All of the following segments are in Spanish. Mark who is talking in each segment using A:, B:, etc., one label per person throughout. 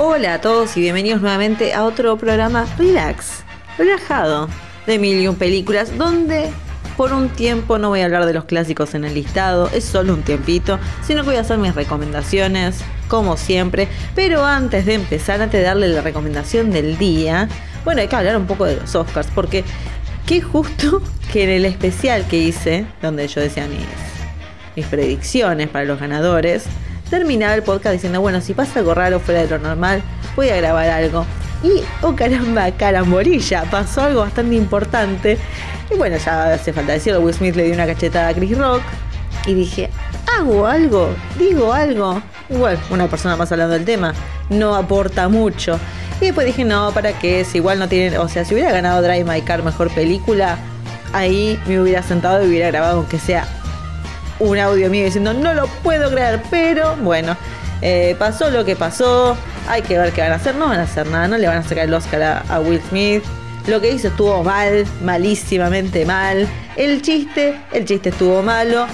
A: Hola a todos y bienvenidos nuevamente a otro programa Relax, relajado, de mil y un películas, donde por un tiempo no voy a hablar de los clásicos en el listado, es solo un tiempito, sino que voy a hacer mis recomendaciones, como siempre. Pero antes de empezar, antes de darle la recomendación del día, bueno, hay que hablar un poco de los Oscars, porque qué justo que en el especial que hice, donde yo decía mis, mis predicciones para los ganadores, terminaba el podcast diciendo, bueno, si pasa algo raro fuera de lo normal, voy a grabar algo. Y, oh caramba, caramborilla, pasó algo bastante importante. Y bueno, ya hace falta decirlo, Will Smith le dio una cachetada a Chris Rock. Y dije, hago algo, digo algo. Igual, una persona más hablando del tema, no aporta mucho. Y después dije, no, ¿para qué? Si igual no tiene, o sea, si hubiera ganado Drive My Car mejor película, ahí me hubiera sentado y hubiera grabado aunque sea un audio mío diciendo no lo puedo creer, pero bueno, eh, pasó lo que pasó, hay que ver qué van a hacer, no van a hacer nada, no le van a sacar el Oscar a, Will Smith. Lo que hizo estuvo mal, malísimamente mal. El chiste, el chiste estuvo malo.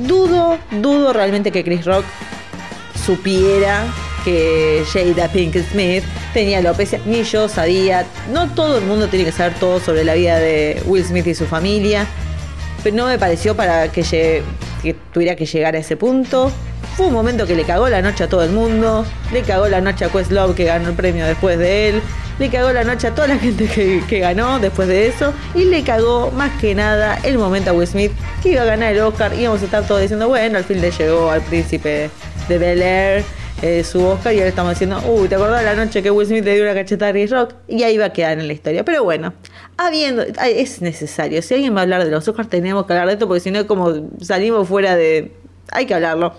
A: Dudo, dudo realmente que Chris Rock supiera que Jada Pink Smith tenía alopecia, ni yo sabía. No todo el mundo tiene que saber todo sobre la vida de Will Smith y su familia. Pero no me pareció para que, que tuviera que llegar a ese punto. Fue un momento que le cagó la noche a todo el mundo, le cagó la noche a Questlove que ganó el premio después de él, le cagó la noche a toda la gente que, ganó después de eso. Y le cagó más que nada el momento a Will Smith que iba a ganar el Oscar. Y íbamos a estar todos diciendo, bueno, al fin le llegó al príncipe de Bel Air eh, su Oscar y ahora estamos diciendo, uy, ¿te acordás la noche que Will Smith le dio una cachetada a Chris Rock? Y ahí va a quedar en la historia. Pero bueno, habiendo, es necesario. Si alguien va a hablar de los Oscars, tenemos que hablar de esto porque si no, como salimos fuera de. Hay que hablarlo.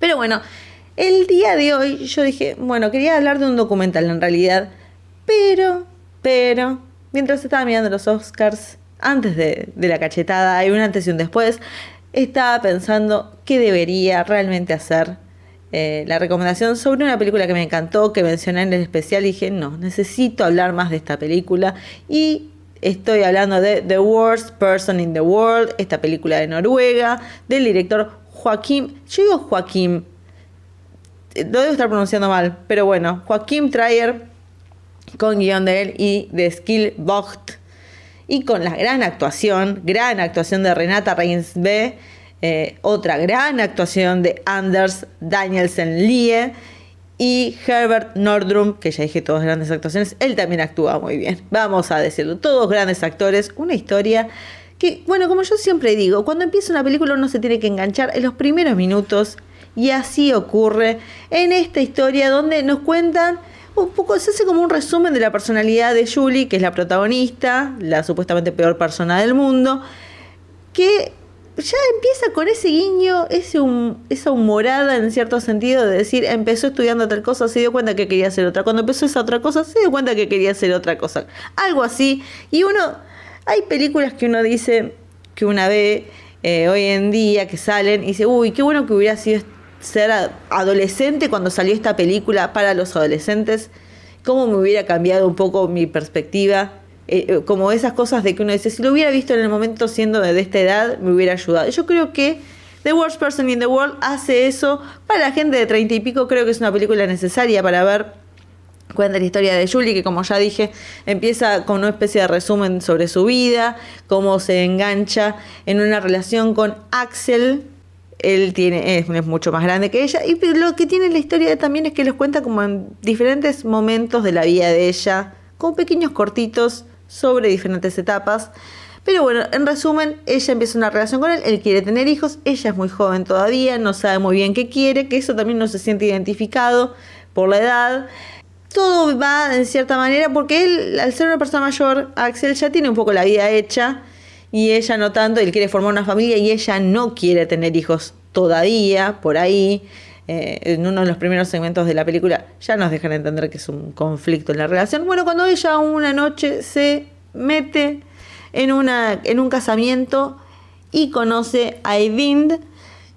A: Pero bueno, el día de hoy yo dije, bueno, quería hablar de un documental en realidad. Pero, pero, mientras estaba mirando los Oscars, antes de, de la cachetada, hay un antes y un después, estaba pensando qué debería realmente hacer eh, la recomendación sobre una película que me encantó, que mencioné en el especial, y dije, no, necesito hablar más de esta película. Y estoy hablando de The Worst Person in the World, esta película de Noruega, del director Joaquín, yo digo Joaquín, lo debo estar pronunciando mal, pero bueno, Joaquín Trier, con guion de él y de Skill Vogt, y con la gran actuación, gran actuación de Renata Reinsbe eh, otra gran actuación de Anders Danielsen Lie y Herbert Nordrum, que ya dije todas grandes actuaciones, él también actúa muy bien. Vamos a decirlo, todos grandes actores, una historia que, bueno, como yo siempre digo, cuando empieza una película uno se tiene que enganchar en los primeros minutos y así ocurre en esta historia donde nos cuentan un poco, se hace como un resumen de la personalidad de Julie, que es la protagonista, la supuestamente peor persona del mundo, que ya empieza con ese guiño, ese esa humorada en cierto sentido de decir, empezó estudiando tal cosa, se dio cuenta que quería hacer otra. Cuando empezó esa otra cosa, se dio cuenta que quería hacer otra cosa. Algo así. Y uno, hay películas que uno dice, que una ve eh, hoy en día, que salen y dice, uy, qué bueno que hubiera sido ser adolescente cuando salió esta película para los adolescentes. Cómo me hubiera cambiado un poco mi perspectiva eh, eh, como esas cosas de que uno dice, si lo hubiera visto en el momento siendo de, esta edad, me hubiera ayudado. Yo creo que The Worst Person in the World hace eso. Para la gente de treinta y pico creo que es una película necesaria para ver. Cuenta la historia de Julie, que como ya dije, empieza con una especie de resumen sobre su vida, cómo se engancha en una relación con Axel, él tiene, es, es, mucho más grande que ella. Y lo que tiene la historia también es que les cuenta como en diferentes momentos de la vida de ella, como pequeños cortitos sobre diferentes etapas. Pero bueno, en resumen, ella empieza una relación con él, él quiere tener hijos, ella es muy joven todavía, no sabe muy bien qué quiere, que eso también no se siente identificado por la edad. Todo va en cierta manera porque él, al ser una persona mayor, Axel ya tiene un poco la vida hecha y ella no tanto, él quiere formar una familia y ella no quiere tener hijos todavía, por ahí. Eh, en uno de los primeros segmentos de la película ya nos dejan entender que es un conflicto en la relación. Bueno, cuando ella una noche se mete en, una, en un casamiento y conoce a Evind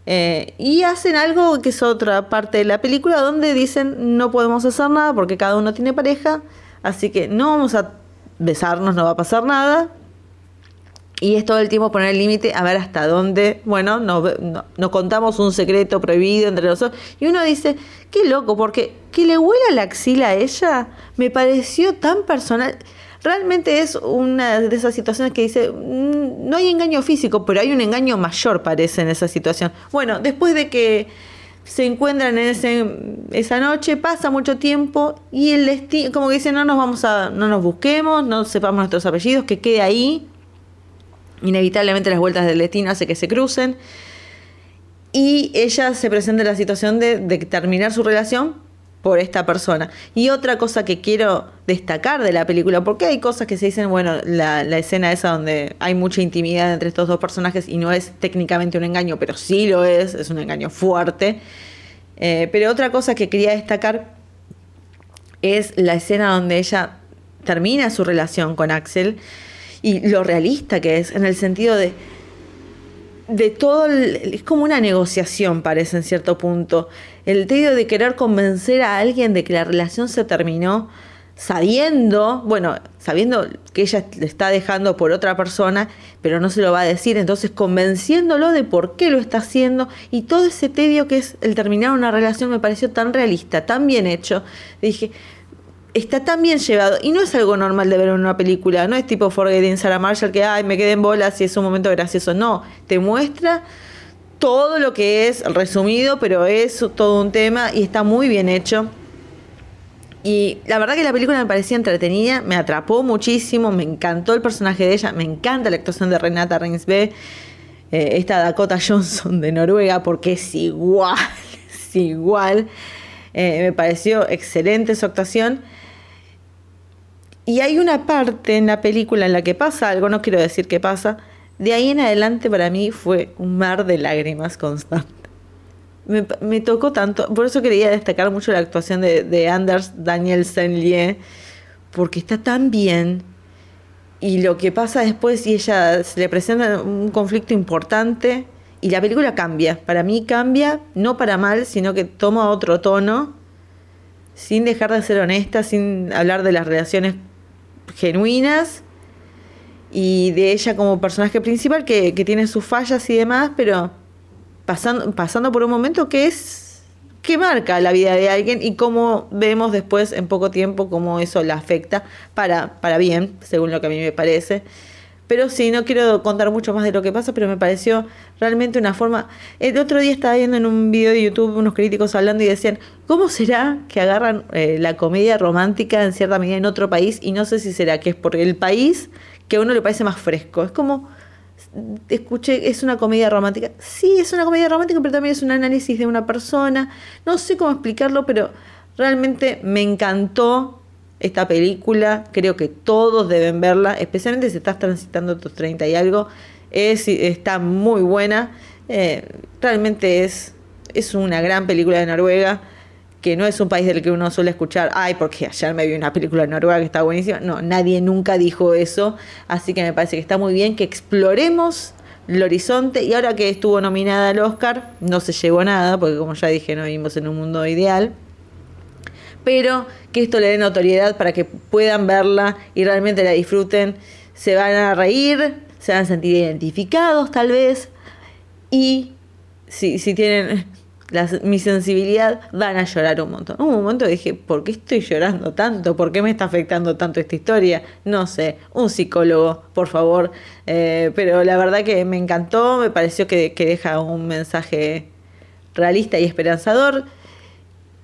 A: eh, y hacen algo que es otra parte de la película donde dicen no podemos hacer nada porque cada uno tiene pareja, así que no vamos a besarnos, no va a pasar nada. Y es todo el tiempo poner el límite a ver hasta dónde, bueno, nos, contamos un secreto prohibido entre nosotros. Y uno dice, qué loco, porque que le huela la axila a ella me pareció tan personal. Realmente es una de esas situaciones que dice, mm, no hay engaño físico, pero hay un engaño mayor, parece, en esa situación. Bueno, después de que se encuentran en ese, esa noche, pasa mucho tiempo y el destino, como que dice, no nos vamos a, no nos busquemos, no sepamos nuestros apellidos, que quede ahí. Inevitablemente las vueltas del destino hace que se crucen. Y ella se presenta en la situación de, de terminar su relación por esta persona. Y otra cosa que quiero destacar de la película, porque hay cosas que se dicen, bueno, la, la, escena esa donde hay mucha intimidad entre estos dos personajes y no es técnicamente un engaño, pero sí lo es, es un engaño fuerte. Eh, pero otra cosa que quería destacar es la escena donde ella termina su relación con Axel y lo realista que es, en el sentido de de todo, es como una negociación, parece en cierto punto. El tedio de querer convencer a alguien de que la relación se terminó, sabiendo, bueno, sabiendo que ella le está dejando por otra persona, pero no se lo va a decir, entonces convenciéndolo de por qué lo está haciendo y todo ese tedio que es el terminar una relación me pareció tan realista, tan bien hecho. Dije, está tan bien llevado y no es algo normal de ver en una película, no es tipo Forgetting Sarah Marshall que ay me quedé en bolas y es un momento gracioso, no, te muestra todo lo que es resumido, pero es todo un tema y está muy bien hecho. Y la verdad que la película me parecía entretenida, me atrapó muchísimo, me encantó el personaje de ella, me encanta la actuación de Renata Reinsbe, eh, esta Dakota Johnson de Noruega, porque es igual, es igual. Eh, me pareció excelente su actuación. Y hay una parte en la película en la que pasa algo, no quiero decir qué pasa, de ahí en adelante para mí fue un mar de lágrimas constante. Me, tocó tanto, por eso quería destacar mucho la actuación de, Anders Danielsen Lie, porque está tan bien. Y lo que pasa después, y ella se le presenta un conflicto importante, y la película cambia. Para mí cambia, no para mal, sino que toma otro tono, sin dejar de ser honesta, sin hablar de las relaciones genuinas y de ella como personaje principal que, tiene sus fallas y demás, pero pasando, pasando por un momento que es que marca la vida de alguien y cómo vemos después en poco tiempo cómo eso la afecta para, para bien, según lo que a mí me parece. Pero sí, no quiero contar mucho más de lo que pasa, pero me pareció realmente una forma... El otro día estaba viendo en un video de YouTube unos críticos hablando y decían, ¿cómo será que agarran eh, la comedia romántica en cierta medida en otro país? Y no sé si será que es por el país que a uno le parece más fresco. Es como, escuché, es una comedia romántica. Sí, es una comedia romántica, pero también es un análisis de una persona. No sé cómo explicarlo, pero realmente me encantó esta película, creo que todos deben verla, especialmente si estás transitando tus 30 y algo, es, está muy buena, eh, realmente es, es una gran película de Noruega, que no es un país del que uno suele escuchar, ay, porque ayer me vi una película de Noruega que está buenísima, no, nadie nunca dijo eso, así que me parece que está muy bien que exploremos el horizonte y ahora que estuvo nominada al Oscar, no se llevó nada, porque como ya dije, no vivimos en un mundo ideal pero que esto le dé notoriedad para que puedan verla y realmente la disfruten. Se van a reír, se van a sentir identificados tal vez y si, si tienen mi sensibilidad van a llorar un montón. Un momento dije, ¿por qué estoy llorando tanto? ¿Por qué me está afectando tanto esta historia? No sé, un psicólogo, por favor. Eh, pero la verdad que me encantó, me pareció que, que deja un mensaje realista y esperanzador.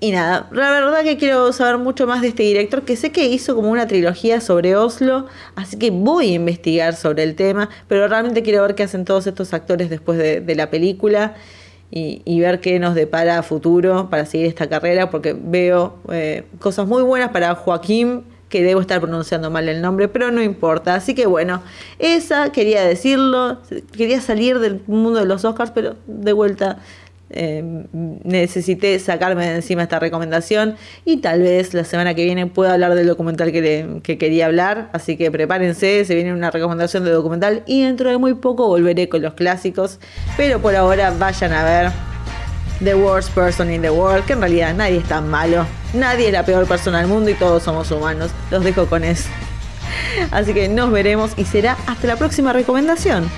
A: Y nada, la verdad que quiero saber mucho más de este director, que sé que hizo como una trilogía sobre Oslo, así que voy a investigar sobre el tema, pero realmente quiero ver qué hacen todos estos actores después de, la película y, ver qué nos depara a futuro para seguir esta carrera, porque veo eh, cosas muy buenas para Joaquín, que debo estar pronunciando mal el nombre, pero no importa. Así que bueno, esa quería decirlo, quería salir del mundo de los Oscars, pero de vuelta eh, necesité sacarme de encima esta recomendación y tal vez la semana que viene pueda hablar del documental que, quería hablar, así que prepárense, se viene una recomendación de documental y dentro de muy poco volveré con los clásicos, pero por ahora vayan a ver The Worst Person in the World, que en realidad nadie es tan malo, nadie es la peor persona del mundo y todos somos humanos, los dejo con eso. Así que nos veremos y será hasta la próxima recomendación.